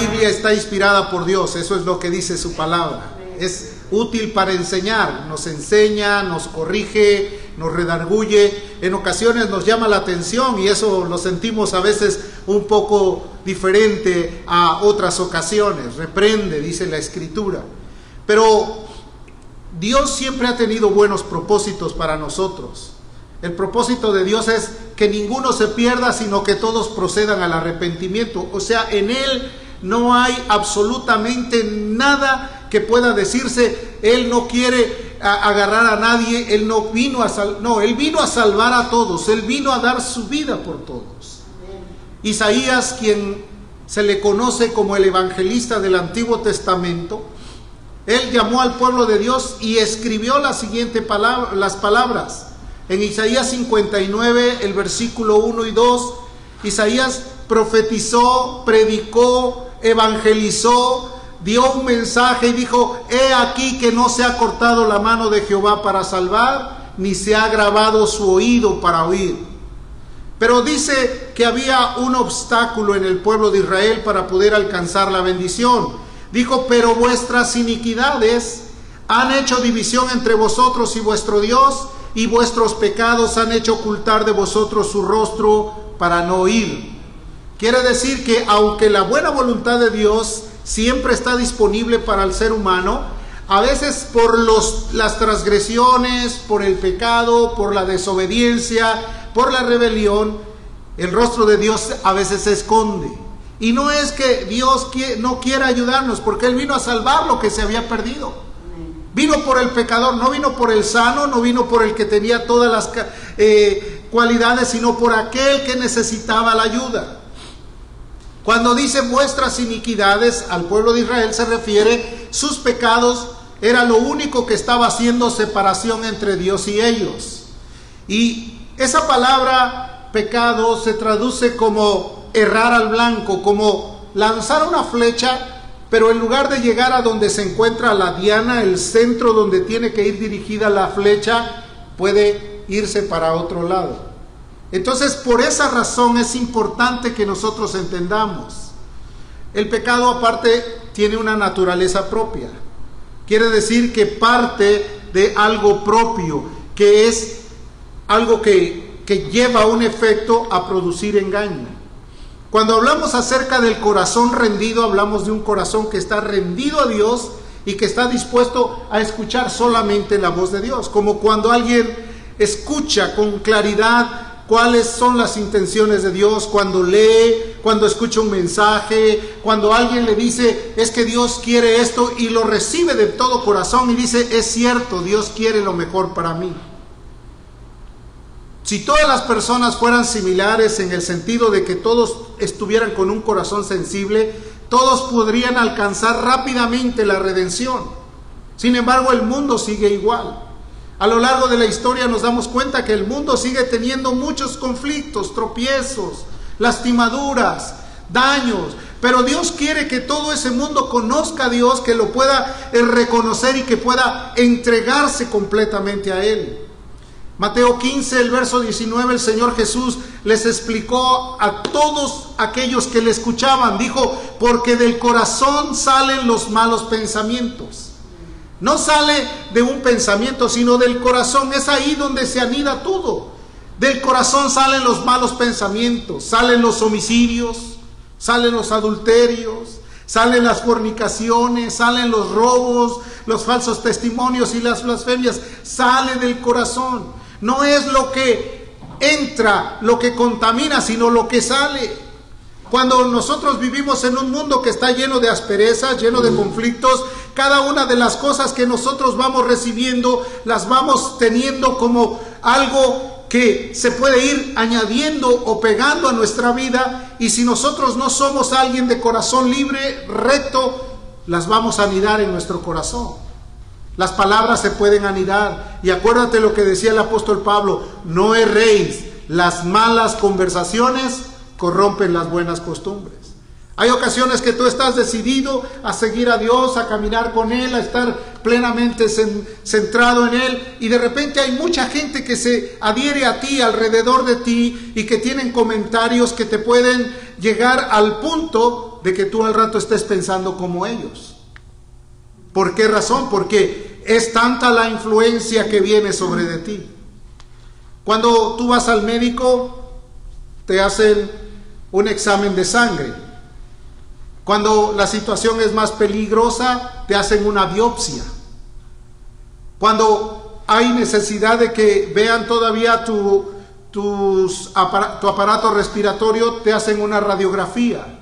Biblia está inspirada por Dios, eso es lo que dice su palabra. Es útil para enseñar, nos enseña, nos corrige, nos redarguye, en ocasiones nos llama la atención y eso lo sentimos a veces un poco diferente a otras ocasiones, reprende, dice la escritura. Pero Dios siempre ha tenido buenos propósitos para nosotros. El propósito de Dios es que ninguno se pierda, sino que todos procedan al arrepentimiento. O sea, en Él no hay absolutamente nada que pueda decirse, Él no quiere agarrar a nadie, Él no vino a salvar, no, Él vino a salvar a todos, Él vino a dar su vida por todos. Isaías, quien se le conoce como el evangelista del Antiguo Testamento, él llamó al pueblo de Dios y escribió la siguiente palabra, las palabras. En Isaías 59, el versículo 1 y 2, Isaías profetizó, predicó, evangelizó, dio un mensaje y dijo, he aquí que no se ha cortado la mano de Jehová para salvar, ni se ha grabado su oído para oír. Pero dice que había un obstáculo en el pueblo de Israel para poder alcanzar la bendición. Dijo, pero vuestras iniquidades han hecho división entre vosotros y vuestro Dios, y vuestros pecados han hecho ocultar de vosotros su rostro para no oír. Quiere decir que aunque la buena voluntad de Dios siempre está disponible para el ser humano, a veces por los, las transgresiones, por el pecado, por la desobediencia, por la rebelión, el rostro de Dios a veces se esconde. Y no es que Dios no quiera ayudarnos, porque Él vino a salvar lo que se había perdido. Vino por el pecador, no vino por el sano, no vino por el que tenía todas las eh, cualidades, sino por aquel que necesitaba la ayuda. Cuando dice vuestras iniquidades al pueblo de Israel se refiere sus pecados era lo único que estaba haciendo separación entre Dios y ellos. Y esa palabra pecado se traduce como errar al blanco, como lanzar una flecha, pero en lugar de llegar a donde se encuentra la diana, el centro donde tiene que ir dirigida la flecha, puede irse para otro lado. Entonces, por esa razón es importante que nosotros entendamos. El pecado aparte tiene una naturaleza propia. Quiere decir que parte de algo propio, que es algo que, que lleva un efecto a producir engaño. Cuando hablamos acerca del corazón rendido, hablamos de un corazón que está rendido a Dios y que está dispuesto a escuchar solamente la voz de Dios. Como cuando alguien escucha con claridad cuáles son las intenciones de Dios, cuando lee, cuando escucha un mensaje, cuando alguien le dice, es que Dios quiere esto y lo recibe de todo corazón y dice, es cierto, Dios quiere lo mejor para mí. Si todas las personas fueran similares en el sentido de que todos estuvieran con un corazón sensible, todos podrían alcanzar rápidamente la redención. Sin embargo, el mundo sigue igual. A lo largo de la historia nos damos cuenta que el mundo sigue teniendo muchos conflictos, tropiezos, lastimaduras, daños. Pero Dios quiere que todo ese mundo conozca a Dios, que lo pueda reconocer y que pueda entregarse completamente a Él. Mateo 15, el verso 19, el Señor Jesús les explicó a todos aquellos que le escuchaban, dijo, porque del corazón salen los malos pensamientos. No sale de un pensamiento, sino del corazón. Es ahí donde se anida todo. Del corazón salen los malos pensamientos, salen los homicidios, salen los adulterios, salen las fornicaciones, salen los robos, los falsos testimonios y las blasfemias. Sale del corazón. No es lo que entra, lo que contamina, sino lo que sale. Cuando nosotros vivimos en un mundo que está lleno de asperezas, lleno de conflictos, cada una de las cosas que nosotros vamos recibiendo las vamos teniendo como algo que se puede ir añadiendo o pegando a nuestra vida y si nosotros no somos alguien de corazón libre, recto, las vamos a anidar en nuestro corazón. Las palabras se pueden anidar. Y acuérdate lo que decía el apóstol Pablo, no erréis, las malas conversaciones corrompen las buenas costumbres. Hay ocasiones que tú estás decidido a seguir a Dios, a caminar con Él, a estar plenamente centrado en Él y de repente hay mucha gente que se adhiere a ti, alrededor de ti y que tienen comentarios que te pueden llegar al punto de que tú al rato estés pensando como ellos. ¿Por qué razón? Porque es tanta la influencia que viene sobre de ti. Cuando tú vas al médico, te hacen un examen de sangre. Cuando la situación es más peligrosa, te hacen una biopsia. Cuando hay necesidad de que vean todavía tu, tu aparato respiratorio, te hacen una radiografía.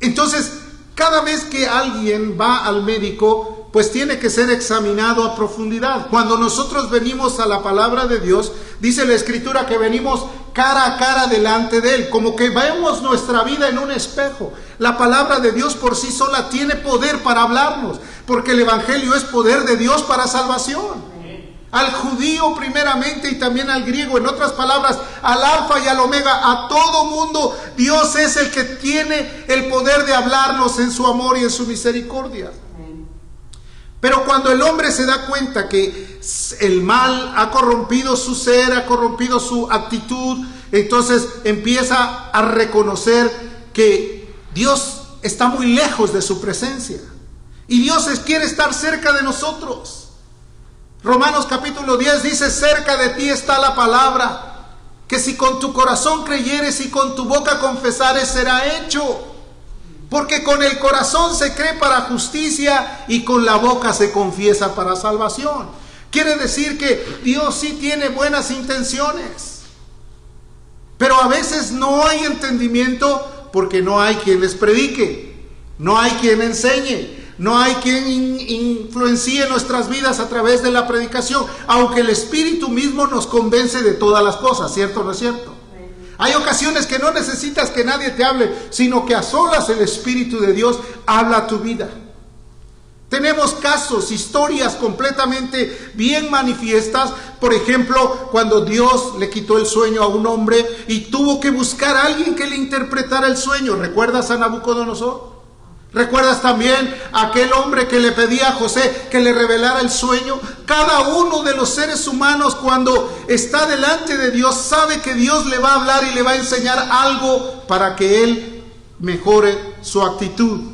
Entonces, cada vez que alguien va al médico, pues tiene que ser examinado a profundidad. Cuando nosotros venimos a la palabra de Dios, dice la escritura que venimos cara a cara delante de Él, como que vemos nuestra vida en un espejo. La palabra de Dios por sí sola tiene poder para hablarnos, porque el Evangelio es poder de Dios para salvación al judío primeramente y también al griego, en otras palabras, al alfa y al omega, a todo mundo, Dios es el que tiene el poder de hablarnos en su amor y en su misericordia. Pero cuando el hombre se da cuenta que el mal ha corrompido su ser, ha corrompido su actitud, entonces empieza a reconocer que Dios está muy lejos de su presencia. Y Dios quiere estar cerca de nosotros. Romanos capítulo 10 dice, cerca de ti está la palabra, que si con tu corazón creyeres y con tu boca confesares será hecho. Porque con el corazón se cree para justicia y con la boca se confiesa para salvación. Quiere decir que Dios sí tiene buenas intenciones. Pero a veces no hay entendimiento porque no hay quien les predique, no hay quien enseñe, no hay quien influencie nuestras vidas a través de la predicación, aunque el Espíritu mismo nos convence de todas las cosas, ¿cierto o no es cierto? Hay ocasiones que no necesitas que nadie te hable, sino que a solas el Espíritu de Dios habla tu vida. Tenemos casos, historias completamente bien manifiestas. Por ejemplo, cuando Dios le quitó el sueño a un hombre y tuvo que buscar a alguien que le interpretara el sueño. ¿Recuerdas a Nabucodonosor? ¿Recuerdas también aquel hombre que le pedía a José que le revelara el sueño? Cada uno de los seres humanos cuando está delante de Dios sabe que Dios le va a hablar y le va a enseñar algo para que él mejore su actitud.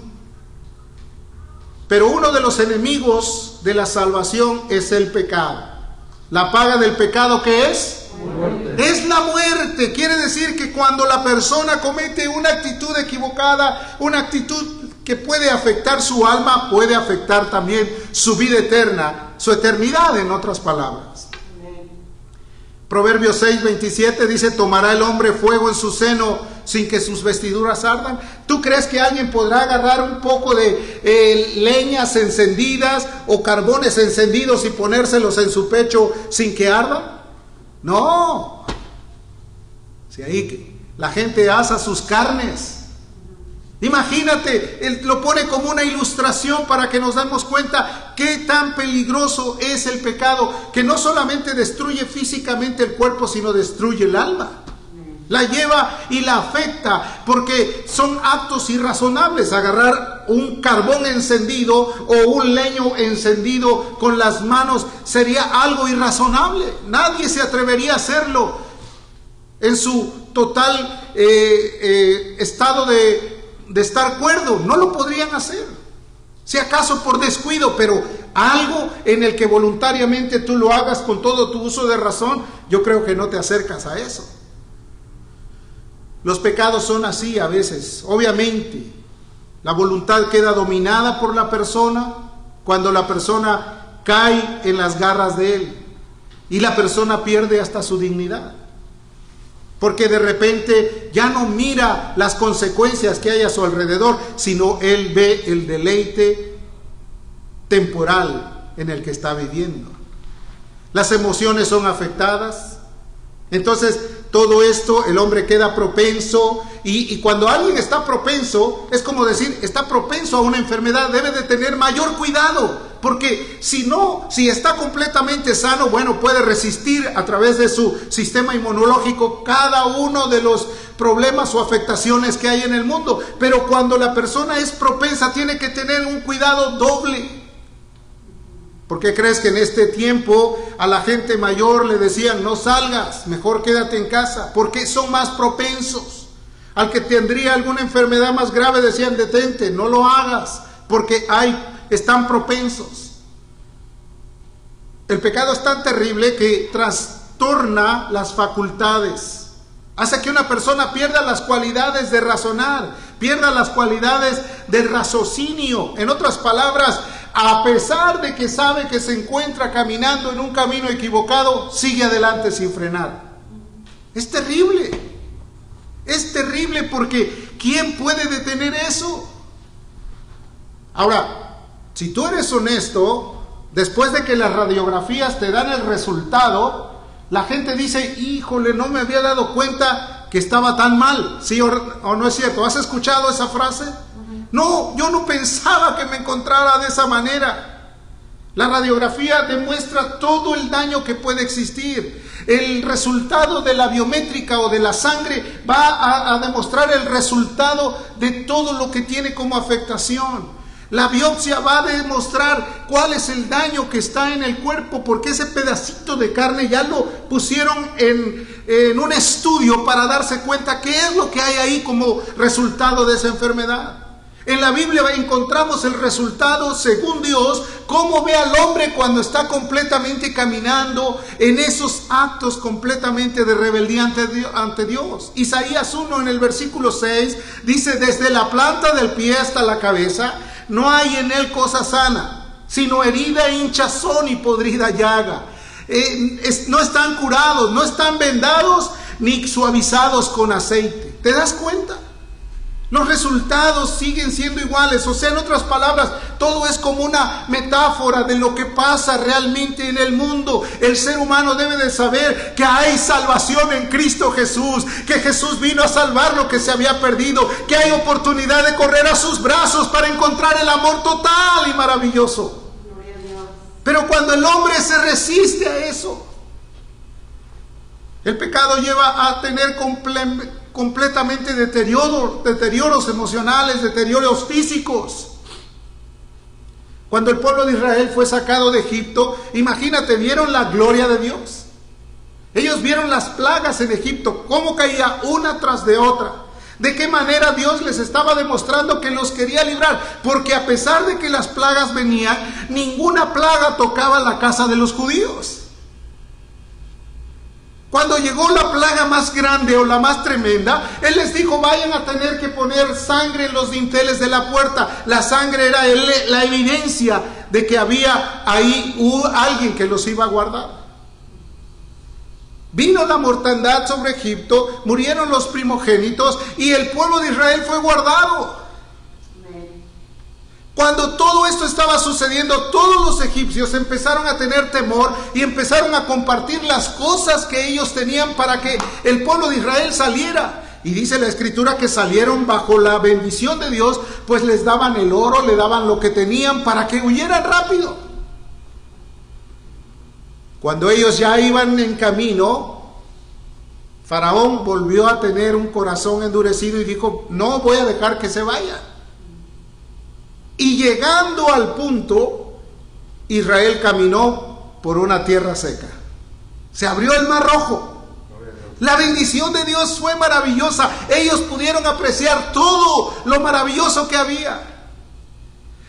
Pero uno de los enemigos de la salvación es el pecado. La paga del pecado que es es la muerte. Quiere decir que cuando la persona comete una actitud equivocada, una actitud que puede afectar su alma, puede afectar también su vida eterna, su eternidad en otras palabras. Proverbios 6, 27 dice, tomará el hombre fuego en su seno sin que sus vestiduras ardan. ¿Tú crees que alguien podrá agarrar un poco de eh, leñas encendidas o carbones encendidos y ponérselos en su pecho sin que ardan? No. Si ahí la gente asa sus carnes Imagínate, él lo pone como una ilustración para que nos demos cuenta qué tan peligroso es el pecado, que no solamente destruye físicamente el cuerpo, sino destruye el alma. La lleva y la afecta, porque son actos irrazonables. Agarrar un carbón encendido o un leño encendido con las manos sería algo irrazonable. Nadie se atrevería a hacerlo en su total eh, eh, estado de de estar cuerdo, no lo podrían hacer. Si acaso por descuido, pero algo en el que voluntariamente tú lo hagas con todo tu uso de razón, yo creo que no te acercas a eso. Los pecados son así a veces. Obviamente, la voluntad queda dominada por la persona cuando la persona cae en las garras de él y la persona pierde hasta su dignidad. Porque de repente ya no mira las consecuencias que hay a su alrededor, sino él ve el deleite temporal en el que está viviendo. Las emociones son afectadas. Entonces, todo esto, el hombre queda propenso y, y, cuando alguien está propenso, es como decir, está propenso a una enfermedad, debe de tener mayor cuidado porque si no, si está completamente sano, bueno, puede resistir a través de su sistema inmunológico cada uno de los problemas o afectaciones que hay en el mundo. Pero cuando la persona es propensa, tiene que tener un cuidado doble. ¿Por qué crees que en este tiempo a la gente mayor le decían no salgas, mejor quédate en casa? Porque son más propensos. Al que tendría alguna enfermedad más grave decían, detente, no lo hagas, porque hay, están propensos. El pecado es tan terrible que trastorna las facultades. Hace que una persona pierda las cualidades de razonar, pierda las cualidades de raciocinio. En otras palabras, a pesar de que sabe que se encuentra caminando en un camino equivocado, sigue adelante sin frenar. Es terrible. Es terrible porque ¿quién puede detener eso? Ahora, si tú eres honesto, después de que las radiografías te dan el resultado, la gente dice, híjole, no me había dado cuenta que estaba tan mal. ¿Sí o, o no es cierto? ¿Has escuchado esa frase? No, yo no pensaba que me encontrara de esa manera. La radiografía demuestra todo el daño que puede existir. El resultado de la biométrica o de la sangre va a, a, demostrar el resultado de todo lo que tiene como afectación. La biopsia va a demostrar cuál es el daño que está en el cuerpo, porque ese pedacito de carne ya lo pusieron en, en un estudio para darse cuenta qué es lo que hay ahí como resultado de esa enfermedad. En la Biblia encontramos el resultado según Dios, cómo ve al hombre cuando está completamente caminando en esos actos completamente de rebeldía ante Dios. Isaías 1 en el versículo 6 dice, desde la planta del pie hasta la cabeza, no hay en él cosa sana, sino herida, hinchazón y podrida llaga. Eh, no están curados, no están vendados ni suavizados con aceite. ¿Te das cuenta? Los resultados siguen siendo iguales. O sea, en otras palabras, todo es como una metáfora de lo que pasa realmente en el mundo. El ser humano debe de saber que hay salvación en Cristo Jesús, que Jesús vino a salvar lo que se había perdido, que hay oportunidad de correr a sus brazos para encontrar el amor total y maravilloso. Pero cuando el hombre se resiste a eso, el pecado lleva a tener completo completamente deterioro, deterioros emocionales, deterioros físicos. Cuando el pueblo de Israel fue sacado de Egipto, imagínate, vieron la gloria de Dios. Ellos vieron las plagas en Egipto, cómo caía una tras de otra. De qué manera Dios les estaba demostrando que los quería librar. Porque a pesar de que las plagas venían, ninguna plaga tocaba la casa de los judíos. Cuando llegó la plaga más grande o la más tremenda, Él les dijo, vayan a tener que poner sangre en los dinteles de la puerta. La sangre era la evidencia de que había ahí alguien que los iba a guardar. Vino la mortandad sobre Egipto, murieron los primogénitos y el pueblo de Israel fue guardado. Cuando todo esto estaba sucediendo, todos los egipcios empezaron a tener temor y empezaron a compartir las cosas que ellos tenían para que el pueblo de Israel saliera. Y dice la escritura que salieron bajo la bendición de Dios, pues les daban el oro, le daban lo que tenían para que huyeran rápido. Cuando ellos ya iban en camino, Faraón volvió a tener un corazón endurecido y dijo, no voy a dejar que se vayan. Y llegando al punto, Israel caminó por una tierra seca. Se abrió el mar rojo. La bendición de Dios fue maravillosa. Ellos pudieron apreciar todo lo maravilloso que había.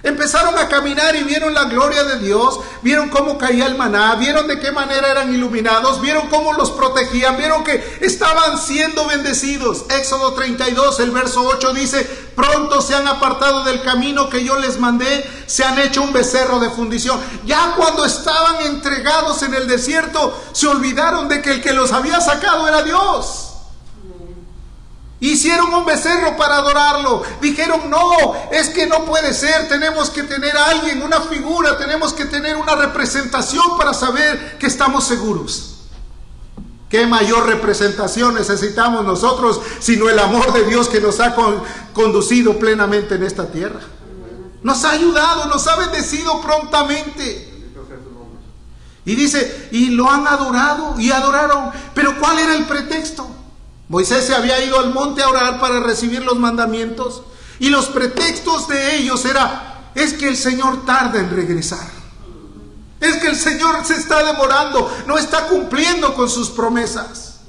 Empezaron a caminar y vieron la gloria de Dios, vieron cómo caía el maná, vieron de qué manera eran iluminados, vieron cómo los protegían, vieron que estaban siendo bendecidos. Éxodo 32, el verso 8 dice, pronto se han apartado del camino que yo les mandé, se han hecho un becerro de fundición. Ya cuando estaban entregados en el desierto, se olvidaron de que el que los había sacado era Dios. Hicieron un becerro para adorarlo. Dijeron, no, es que no puede ser. Tenemos que tener a alguien, una figura, tenemos que tener una representación para saber que estamos seguros. ¿Qué mayor representación necesitamos nosotros sino el amor de Dios que nos ha con, conducido plenamente en esta tierra? Nos ha ayudado, nos ha bendecido prontamente. Y dice, y lo han adorado y adoraron. Pero ¿cuál era el pretexto? Moisés se había ido al monte a orar para recibir los mandamientos y los pretextos de ellos era, es que el Señor tarda en regresar. Es que el Señor se está demorando, no está cumpliendo con sus promesas.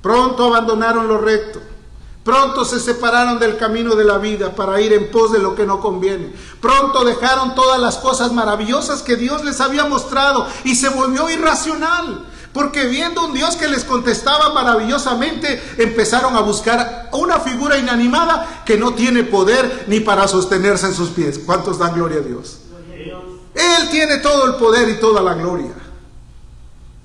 Pronto abandonaron lo recto, Pronto se separaron del camino de la vida para ir en pos de lo que no conviene. Pronto dejaron todas las cosas maravillosas que Dios les había mostrado y se volvió irracional. Porque viendo un Dios que les contestaba maravillosamente, empezaron a buscar una figura inanimada que no tiene poder ni para sostenerse en sus pies. ¿Cuántos dan gloria a Dios? Él tiene todo el poder y toda la gloria.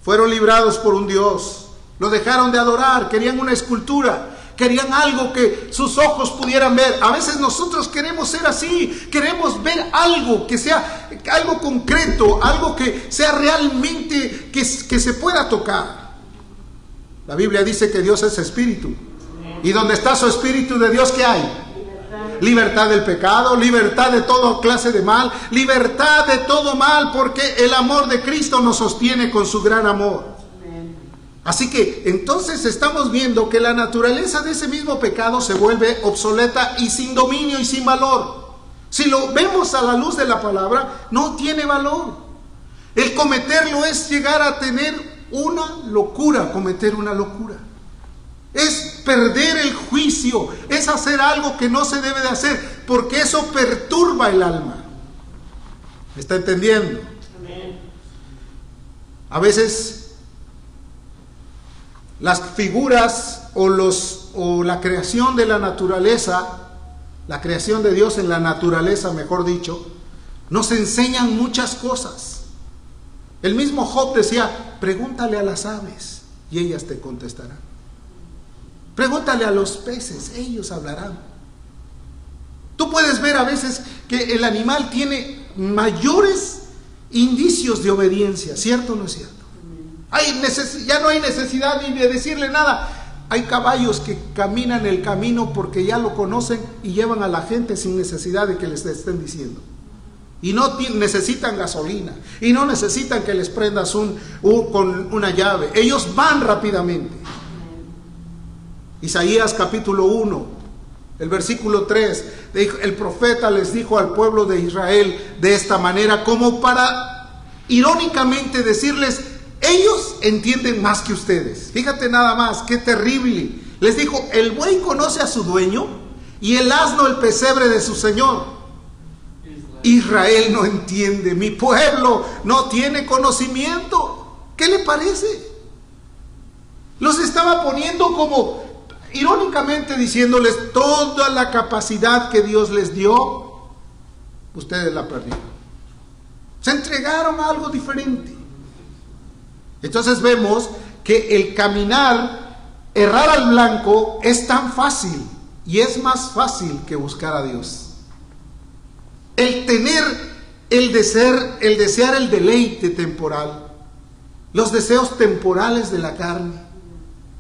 Fueron librados por un Dios. Lo dejaron de adorar, querían una escultura querían algo que sus ojos pudieran ver. A veces nosotros queremos ser así, queremos ver algo que sea algo concreto, algo que sea realmente que, que se pueda tocar. La Biblia dice que Dios es espíritu. Y donde está su espíritu de Dios, ¿qué hay? Libertad del pecado, libertad de toda clase de mal, libertad de todo mal, porque el amor de Cristo nos sostiene con su gran amor. Así que entonces estamos viendo que la naturaleza de ese mismo pecado se vuelve obsoleta y sin dominio y sin valor. Si lo vemos a la luz de la palabra, no tiene valor. El cometerlo es llegar a tener una locura, cometer una locura. Es perder el juicio, es hacer algo que no se debe de hacer, porque eso perturba el alma. ¿Me está entendiendo? A veces las figuras o, la creación de la naturaleza, la creación de Dios en la naturaleza, mejor dicho, nos enseñan muchas cosas. El mismo Job decía, pregúntale a las aves y ellas te contestarán. Pregúntale a los peces, ellos hablarán. Tú puedes ver a veces que el animal tiene mayores indicios de obediencia, ¿cierto o no es cierto? Ya no hay necesidad de decirle nada. Hay caballos que caminan el camino porque ya lo conocen y llevan a la gente sin necesidad de que les estén diciendo. Y no necesitan gasolina. Y no necesitan que les prendas un, con una llave. Ellos van rápidamente. Isaías capítulo 1, el versículo 3. El profeta les dijo al pueblo de Israel de esta manera como para irónicamente decirles, ellos entienden más que ustedes. Fíjate nada más, qué terrible. Les dijo, el buey conoce a su dueño y el asno el pesebre de su señor. Israel no entiende, mi pueblo no tiene conocimiento. ¿Qué le parece? Los estaba poniendo como irónicamente diciéndoles toda la capacidad que Dios les dio, ustedes la perdieron. Se entregaron a algo diferente. Entonces vemos que el caminar, errar al blanco es tan fácil y es más fácil que buscar a Dios. El tener el desear, el desear el deleite temporal, los deseos temporales de la carne,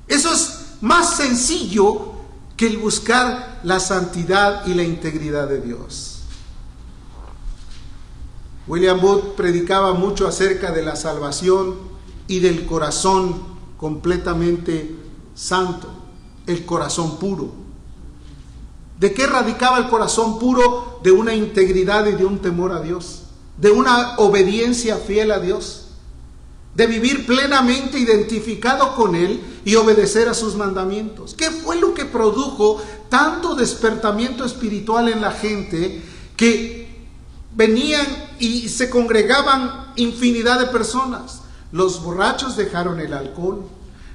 eso es más sencillo que el buscar la santidad y la integridad de Dios. William Booth predicaba mucho acerca de la salvación y del corazón completamente santo, el corazón puro. ¿De qué radicaba el corazón puro? De una integridad y de un temor a Dios, de una obediencia fiel a Dios, de vivir plenamente identificado con Él y obedecer a sus mandamientos. ¿Qué fue lo que produjo tanto despertamiento espiritual en la gente que venían y se congregaban infinidad de personas? Los borrachos dejaron el alcohol.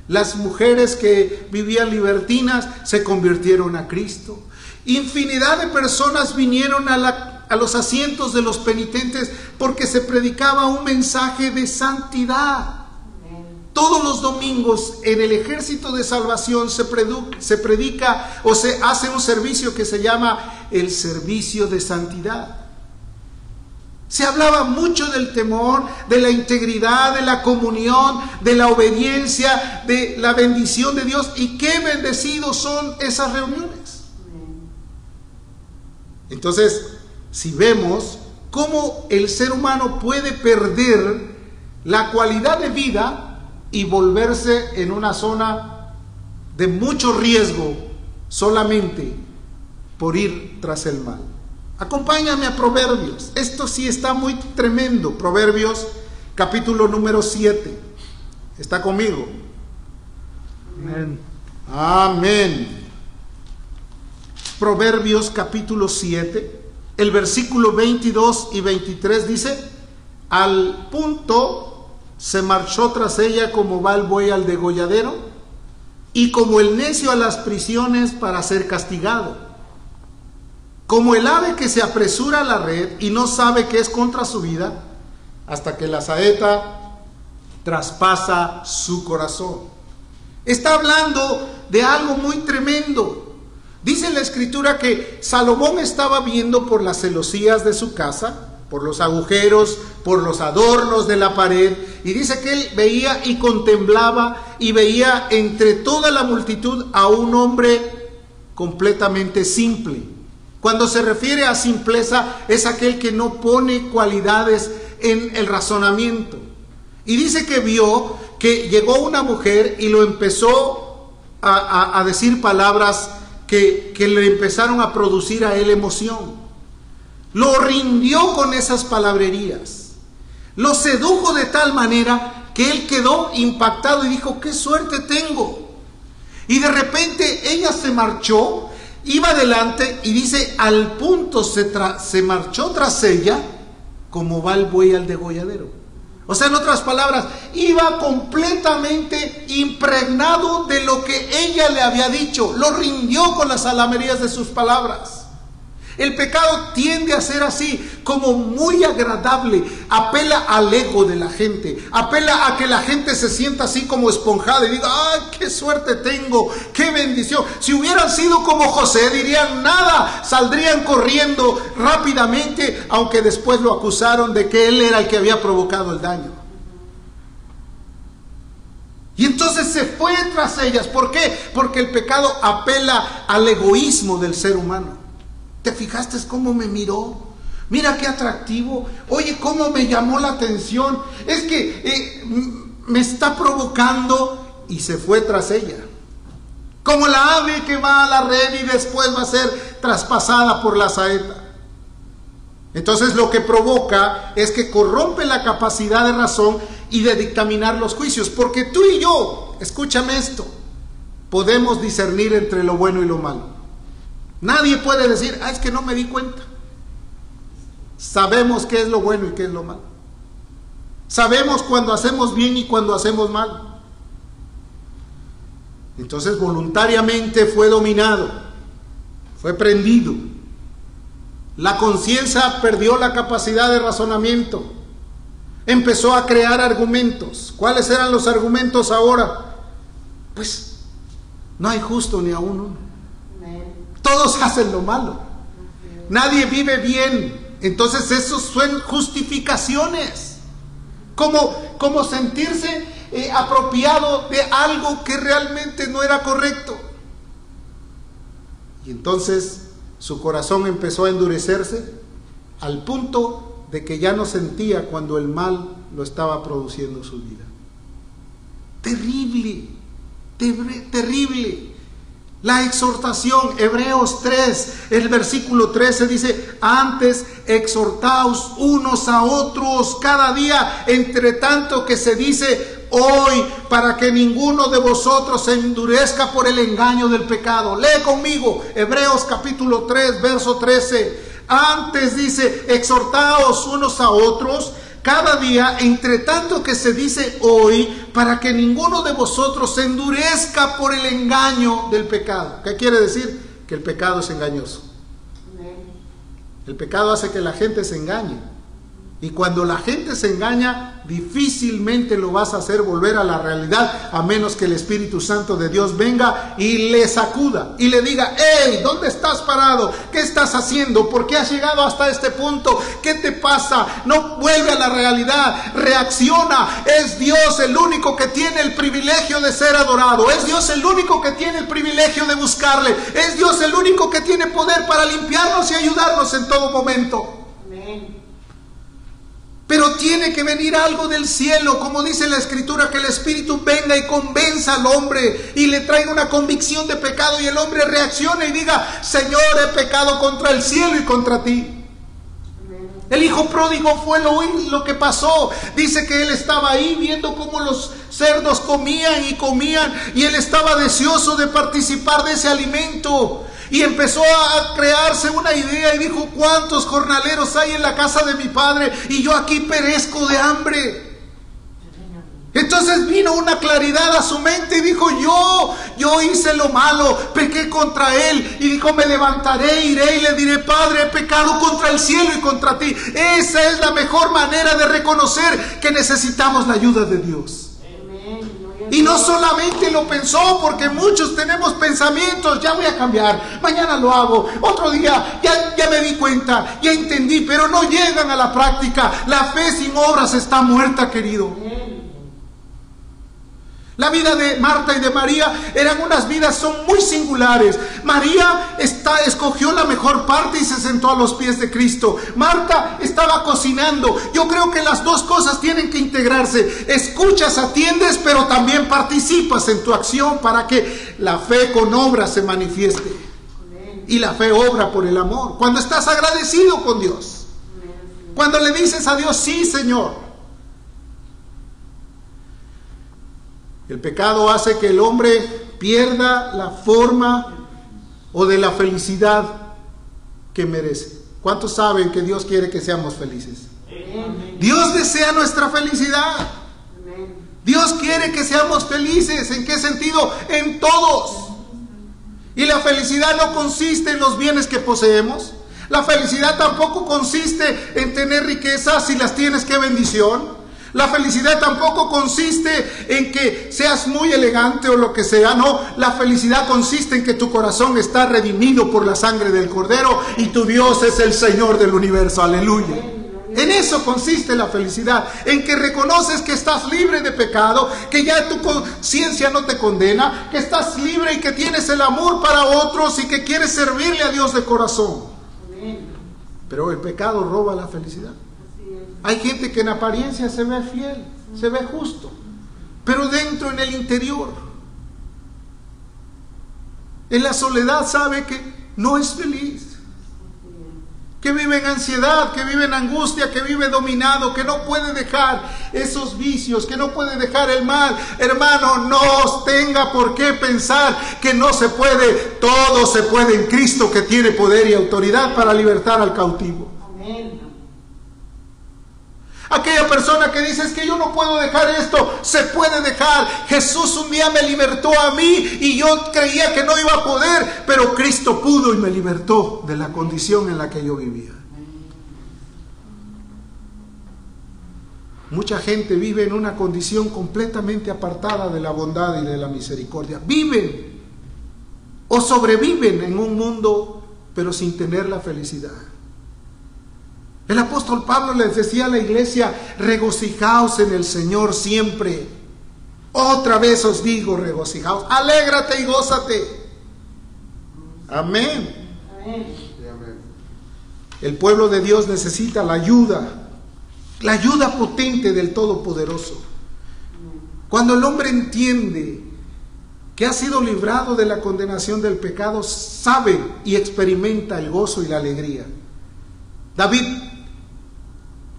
Las mujeres que vivían libertinas se convirtieron a Cristo. Infinidad de personas vinieron a, a, los asientos de los penitentes porque se predicaba un mensaje de santidad. Todos los domingos en el ejército de salvación se, se predica o se hace un servicio que se llama el servicio de santidad. Se hablaba mucho del temor, de la integridad, de la comunión, de la obediencia, de la bendición de Dios. Y qué bendecidos son esas reuniones. Entonces, si vemos cómo el ser humano puede perder la cualidad de vida y volverse en una zona de mucho riesgo solamente por ir tras el mal. Acompáñame a Proverbios. Esto sí está muy tremendo. Proverbios capítulo número 7. ¿Está conmigo? Amén. Amén. Proverbios capítulo 7, el versículo 22 y 23 dice, al punto se marchó tras ella como va el buey al degolladero y como el necio a las prisiones para ser castigado. Como el ave que se apresura a la red y no sabe que es contra su vida, hasta que la saeta traspasa su corazón. Está hablando de algo muy tremendo. Dice la escritura que Salomón estaba viendo por las celosías de su casa, por los agujeros, por los adornos de la pared, y dice que él veía y contemplaba y veía entre toda la multitud a un hombre completamente simple. Cuando se refiere a simpleza es aquel que no pone cualidades en el razonamiento. Y dice que vio que llegó una mujer y lo empezó a, decir palabras que, que le empezaron a producir a él emoción. Lo rindió con esas palabrerías. Lo sedujo de tal manera que él quedó impactado y dijo, qué suerte tengo. Y de repente ella se marchó, iba adelante y dice, al punto se, se marchó tras ella como va el buey al degolladero. O sea, en otras palabras, iba completamente impregnado de lo que ella le había dicho. Lo rindió con las alamerías de sus palabras. El pecado tiende a ser así, como muy agradable, apela al ego de la gente, apela a que la gente se sienta así como esponjada y diga, ay, qué suerte tengo, qué bendición. Si hubieran sido como José, dirían nada, saldrían corriendo rápidamente, aunque después lo acusaron de que él era el que había provocado el daño. Y entonces se fue tras ellas. ¿Por qué? Porque el pecado apela al egoísmo del ser humano. ¿Te fijaste cómo me miró? Mira qué atractivo. Oye, cómo me llamó la atención. Es que eh, me está provocando y se fue tras ella. Como la ave que va a la red y después va a ser traspasada por la saeta. Entonces lo que provoca es que corrompe la capacidad de razón y de dictaminar los juicios. Porque tú y yo, escúchame esto, podemos discernir entre lo bueno y lo malo. Nadie puede decir, ah, es que no me di cuenta. Sabemos qué es lo bueno y qué es lo malo. Sabemos cuando hacemos bien y cuando hacemos mal. Entonces voluntariamente fue dominado, fue prendido. La conciencia perdió la capacidad de razonamiento. Empezó a crear argumentos. ¿Cuáles eran los argumentos ahora? Pues no hay justo ni a uno. Todos hacen lo malo. Nadie vive bien. Entonces esos son justificaciones. Como, sentirse eh, apropiado de algo que realmente no era correcto. Y entonces su corazón empezó a endurecerse al punto de que ya no sentía cuando el mal lo estaba produciendo su vida. Terrible, terrible. La exhortación, Hebreos 3, el versículo 13 dice, antes exhortaos unos a otros cada día, entre tanto que se dice hoy, para que ninguno de vosotros se endurezca por el engaño del pecado. Lee conmigo Hebreos capítulo 3, verso 13. Antes dice, exhortaos unos a otros cada día, entre tanto que se dice hoy, para que ninguno de vosotros se endurezca por el engaño del pecado. ¿Qué quiere decir? Que el pecado es engañoso. El pecado hace que la gente se engañe. Y cuando la gente se engaña, difícilmente lo vas a hacer volver a la realidad, a menos que el Espíritu Santo de Dios venga y le sacuda y le diga, hey, ¿dónde estás parado? ¿Qué estás haciendo? ¿Por qué has llegado hasta este punto? ¿Qué te pasa? No vuelve a la realidad, reacciona. Es Dios el único que tiene el privilegio de ser adorado. Es Dios el único que tiene el privilegio de buscarle. Es Dios el único que tiene poder para limpiarnos y ayudarnos en todo momento. Pero tiene que venir algo del cielo, como dice la escritura, que el Espíritu venga y convenza al hombre y le traiga una convicción de pecado y el hombre reaccione y diga, Señor, he pecado contra el cielo y contra ti. El hijo pródigo fue lo, lo, que pasó. Dice que él estaba ahí viendo cómo los cerdos comían y comían y él estaba deseoso de participar de ese alimento. Y empezó a crearse una idea y dijo, ¿cuántos jornaleros hay en la casa de mi padre? Y yo aquí perezco de hambre. Entonces vino una claridad a su mente y dijo, yo, yo hice lo malo, pequé contra él. Y dijo, me levantaré, iré y le diré, Padre, he pecado contra el cielo y contra ti. Esa es la mejor manera de reconocer que necesitamos la ayuda de Dios. Y no solamente lo pensó, porque muchos tenemos pensamientos, ya voy a cambiar, mañana lo hago, otro día ya, ya me di cuenta, ya entendí, pero no llegan a la práctica. La fe sin obras está muerta, querido. La vida de Marta y de María eran unas vidas son muy singulares. María está, escogió la mejor parte y se sentó a los pies de Cristo. Marta estaba cocinando. Yo creo que las dos cosas tienen que integrarse. Escuchas, atiendes, pero también participas en tu acción para que la fe con obra se manifieste. Y la fe obra por el amor. Cuando estás agradecido con Dios. Cuando le dices a Dios, sí, Señor. El pecado hace que el hombre pierda la forma o de la felicidad que merece. ¿Cuántos saben que Dios quiere que seamos felices? Dios desea nuestra felicidad. Dios quiere que seamos felices. ¿En qué sentido? En todos. Y la felicidad no consiste en los bienes que poseemos. La felicidad tampoco consiste en tener riquezas si las tienes, qué bendición. La felicidad tampoco consiste en que seas muy elegante o lo que sea, no. La felicidad consiste en que tu corazón está redimido por la sangre del Cordero y tu Dios es el Señor del universo. Aleluya. En eso consiste la felicidad, en que reconoces que estás libre de pecado, que ya tu conciencia no te condena, que estás libre y que tienes el amor para otros y que quieres servirle a Dios de corazón. Pero el pecado roba la felicidad. Hay gente que en apariencia se ve fiel, se ve justo, pero dentro en el interior, en la soledad sabe que no es feliz, que vive en ansiedad, que vive en angustia, que vive dominado, que no puede dejar esos vicios, que no puede dejar el mal. Hermano, no tenga por qué pensar que no se puede, todo se puede en Cristo que tiene poder y autoridad para libertar al cautivo. Aquella persona que dice es que yo no puedo dejar esto, se puede dejar. Jesús un día me libertó a mí y yo creía que no iba a poder, pero Cristo pudo y me libertó de la condición en la que yo vivía. Mucha gente vive en una condición completamente apartada de la bondad y de la misericordia. Viven o sobreviven en un mundo pero sin tener la felicidad. El apóstol Pablo les decía a la iglesia, regocijaos en el Señor siempre. Otra vez os digo, regocijaos, alégrate y gózate. Amén. El pueblo de Dios necesita la ayuda, la ayuda potente del Todopoderoso. Cuando el hombre entiende que ha sido librado de la condenación del pecado, sabe y experimenta el gozo y la alegría. David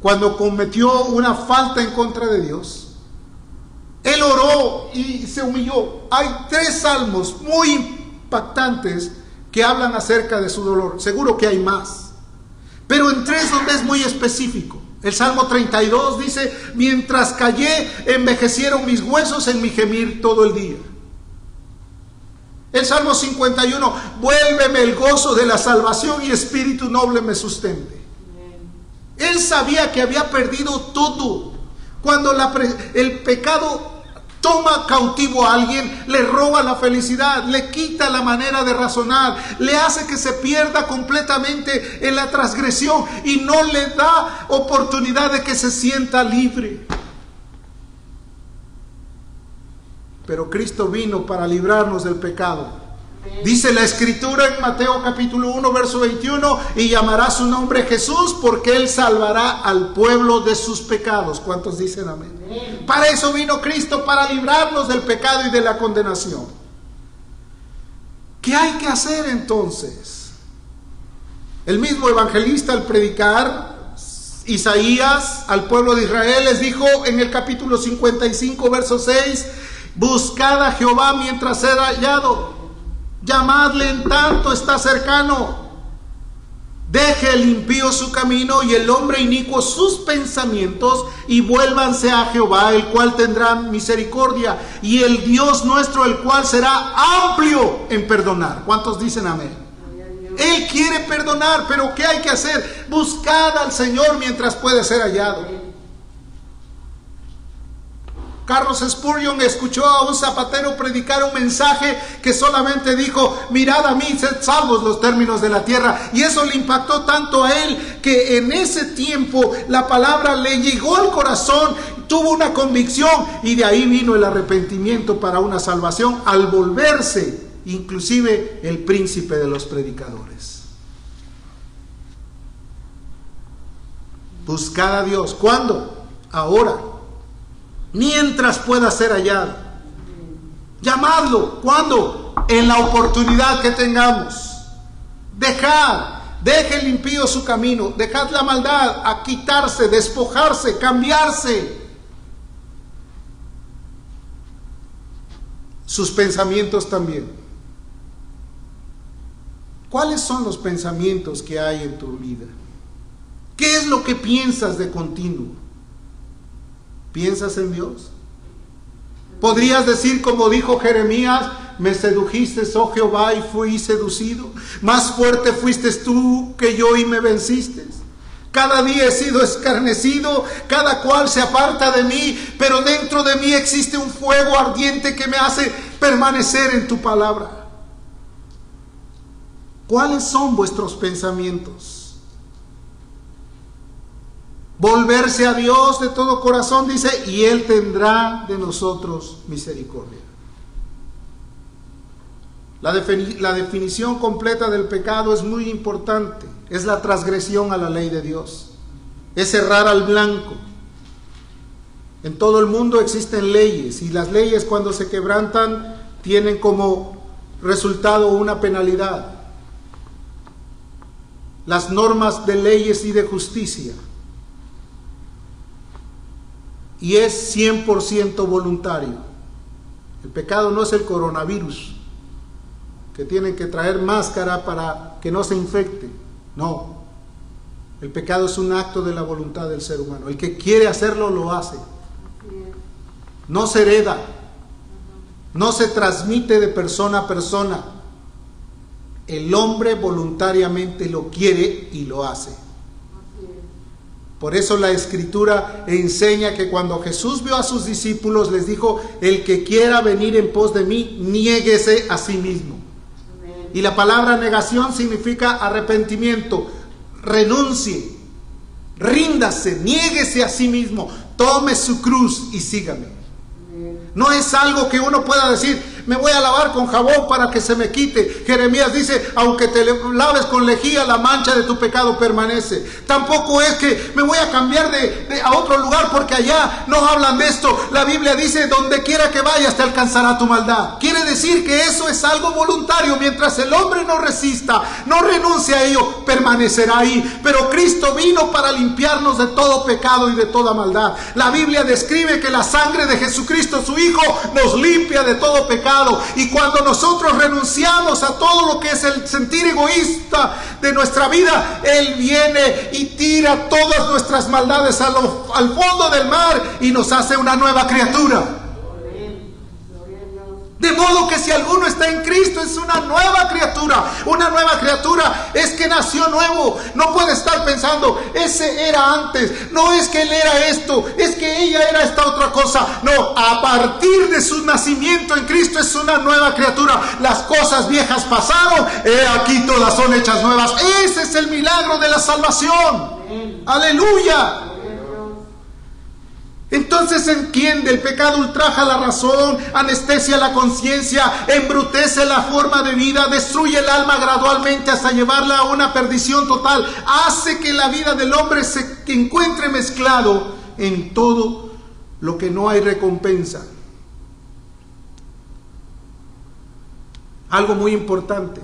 cuando cometió una falta en contra de Dios, él oró y se humilló. Hay tres salmos muy impactantes que hablan acerca de su dolor. Seguro que hay más. Pero en tres donde es muy específico. El Salmo 32 dice, mientras callé, envejecieron mis huesos en mi gemir todo el día. El Salmo 51, vuélveme el gozo de la salvación y espíritu noble me sustente. Él sabía que había perdido todo. Cuando el pecado toma cautivo a alguien, le roba la felicidad, le quita la manera de razonar, le hace que se pierda completamente en la transgresión y no le da oportunidad de que se sienta libre. Pero Cristo vino para librarnos del pecado Dice la escritura en Mateo capítulo 1, verso 21, y llamará su nombre Jesús porque él salvará al pueblo de sus pecados. ¿Cuántos dicen amén? Para eso vino Cristo, para librarnos del pecado y de la condenación. ¿Qué hay que hacer entonces? El mismo evangelista al predicar, Isaías al pueblo de Israel les dijo en el capítulo 55, verso 6, buscad a Jehová mientras sea hallado Llamadle en tanto está cercano. Deje el impío su camino y el hombre inicuo sus pensamientos y vuélvanse a Jehová, el cual tendrá misericordia y el Dios nuestro, el cual será amplio en perdonar. ¿Cuántos dicen amén? Él quiere perdonar, pero ¿qué hay que hacer? Buscad al Señor mientras puede ser hallado. Carlos Spurgeon escuchó a un zapatero predicar un mensaje que solamente dijo, mirad a mí, sed salvos los términos de la tierra. Y eso le impactó tanto a él que en ese tiempo la palabra le llegó al corazón, tuvo una convicción y de ahí vino el arrepentimiento para una salvación al volverse inclusive el príncipe de los predicadores. Buscad a Dios. ¿Cuándo? Ahora mientras pueda ser hallado. Llamadlo, ¿cuándo? En la oportunidad que tengamos. Dejad, deje el impío su camino, dejad la maldad a quitarse, despojarse, cambiarse. Sus pensamientos también. ¿Cuáles son los pensamientos que hay en tu vida? ¿Qué es lo que piensas de continuo? ¿Piensas en Dios? Podrías decir como dijo Jeremías, me sedujiste, oh Jehová, y fui seducido. Más fuerte fuiste tú que yo y me venciste. Cada día he sido escarnecido, cada cual se aparta de mí, pero dentro de mí existe un fuego ardiente que me hace permanecer en tu palabra. ¿Cuáles son vuestros pensamientos? Volverse a Dios de todo corazón, dice, y Él tendrá de nosotros misericordia. La, la, definición completa del pecado es muy importante. Es la transgresión a la ley de Dios. Es cerrar al blanco. En todo el mundo existen leyes y las leyes cuando se quebrantan tienen como resultado una penalidad. Las normas de leyes y de justicia y es 100% voluntario. El pecado no es el coronavirus, que tienen que traer máscara para que no se infecte. No, el pecado es un acto de la voluntad del ser humano. El que quiere hacerlo lo hace. No se hereda, no se transmite de persona a persona. El hombre voluntariamente lo quiere y lo hace. Por eso la escritura enseña que cuando Jesús vio a sus discípulos les dijo, el que quiera venir en pos de mí, niéguese a sí mismo. Y la palabra negación significa arrepentimiento, renuncie, ríndase, niéguese a sí mismo, tome su cruz y sígame. No es algo que uno pueda decir, me voy a lavar con jabón para que se me quite. Jeremías dice, aunque te laves con lejía, la mancha de tu pecado permanece. Tampoco es que me voy a cambiar de, a otro lugar porque allá no hablan de esto. La Biblia dice, donde quiera que vayas te alcanzará tu maldad. Decir que eso es algo voluntario. Mientras el hombre no resista, no renuncie a ello, permanecerá ahí. Pero Cristo vino para limpiarnos de todo pecado y de toda maldad. La Biblia describe que la sangre de Jesucristo, su Hijo, nos limpia de todo pecado y cuando nosotros renunciamos a todo lo que es el sentir egoísta de nuestra vida, Él viene y tira todas nuestras maldades al, al fondo del mar y nos hace una nueva criatura. De modo que si alguno está en Cristo es una nueva criatura. Una nueva criatura es que nació nuevo. No puede estar pensando, ese era antes. No es que él era esto, es que ella era esta otra cosa. No, a partir de su nacimiento en Cristo es una nueva criatura. Las cosas viejas pasaron, he aquí todas son hechas nuevas. Ese es el milagro de la salvación. Aleluya. Entonces entiende, el pecado ultraja la razón, anestesia la conciencia, embrutece la forma de vida, destruye el alma gradualmente hasta llevarla a una perdición total, hace que la vida del hombre se encuentre mezclado en todo lo que no hay recompensa. Algo muy importante,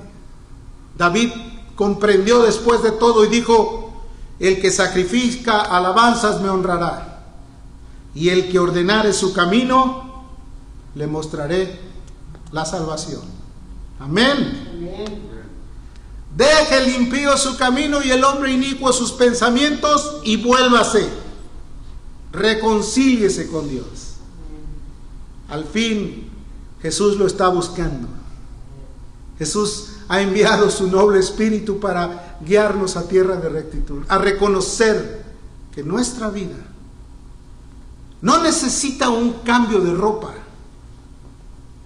David comprendió después de todo y dijo, el que sacrifica alabanzas me honrará y el que ordenare su camino, le mostraré la salvación. Amén. Deje el impío su camino y el hombre inicuo sus pensamientos y vuélvase. Reconcíliese con Dios. Al fin Jesús lo está buscando. Jesús ha enviado su noble espíritu para guiarnos a tierra de rectitud, a reconocer que nuestra vida no necesita un cambio de ropa,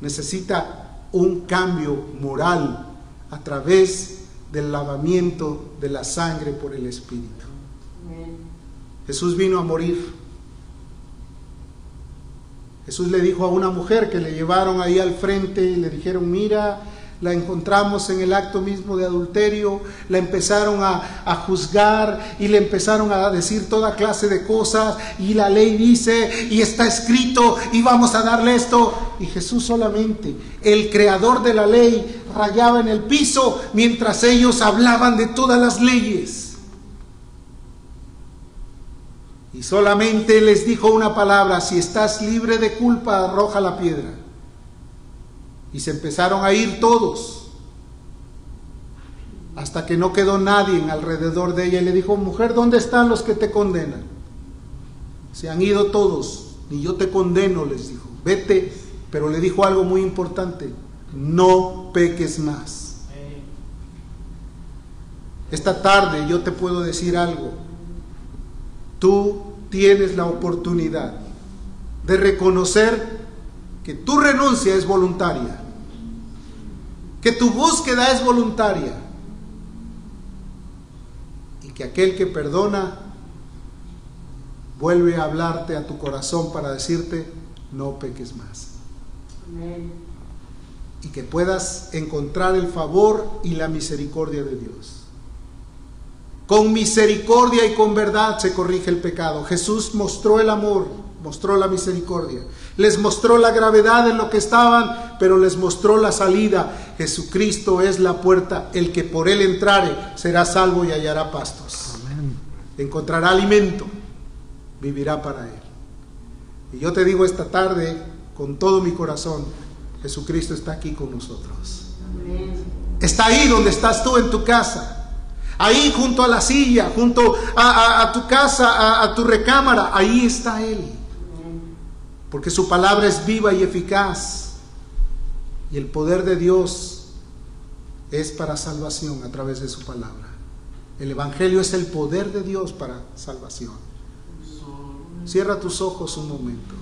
necesita un cambio moral a través del lavamiento de la sangre por el Espíritu. Jesús vino a morir. Jesús le dijo a una mujer que le llevaron ahí al frente y le dijeron, mira, la encontramos en el acto mismo de adulterio, la empezaron a, a, juzgar y le empezaron a decir toda clase de cosas y la ley dice y está escrito y vamos a darle esto. Y Jesús solamente, el creador de la ley, rayaba en el piso mientras ellos hablaban de todas las leyes. Y solamente les dijo una palabra, si estás libre de culpa, arroja la piedra. Y se empezaron a ir todos, hasta que no quedó nadie alrededor de ella. Y le dijo, mujer, ¿dónde están los que te condenan? Se han ido todos, y yo te condeno, les dijo, vete. Pero le dijo algo muy importante, no peques más. Esta tarde yo te puedo decir algo. Tú tienes la oportunidad de reconocer que tu renuncia es voluntaria que tu búsqueda es voluntaria y que aquel que perdona vuelve a hablarte a tu corazón para decirte, no peques más. Amén. Y que puedas encontrar el favor y la misericordia de Dios. Con misericordia y con verdad se corrige el pecado. Jesús mostró el amor, mostró la misericordia. Les mostró la gravedad en lo que estaban, pero les mostró la salida. Jesucristo es la puerta. El que por él entrare será salvo y hallará pastos. Amén. Encontrará alimento, vivirá para él. Y yo te digo esta tarde, con todo mi corazón, Jesucristo está aquí con nosotros. Amén. Está ahí donde estás tú en tu casa. Ahí junto a la silla, junto a, a, a tu casa, a, a tu recámara, ahí está Él porque su palabra es viva y eficaz. Y el poder de Dios es para salvación a través de su palabra. El Evangelio es el poder de Dios para salvación. Cierra tus ojos un momento.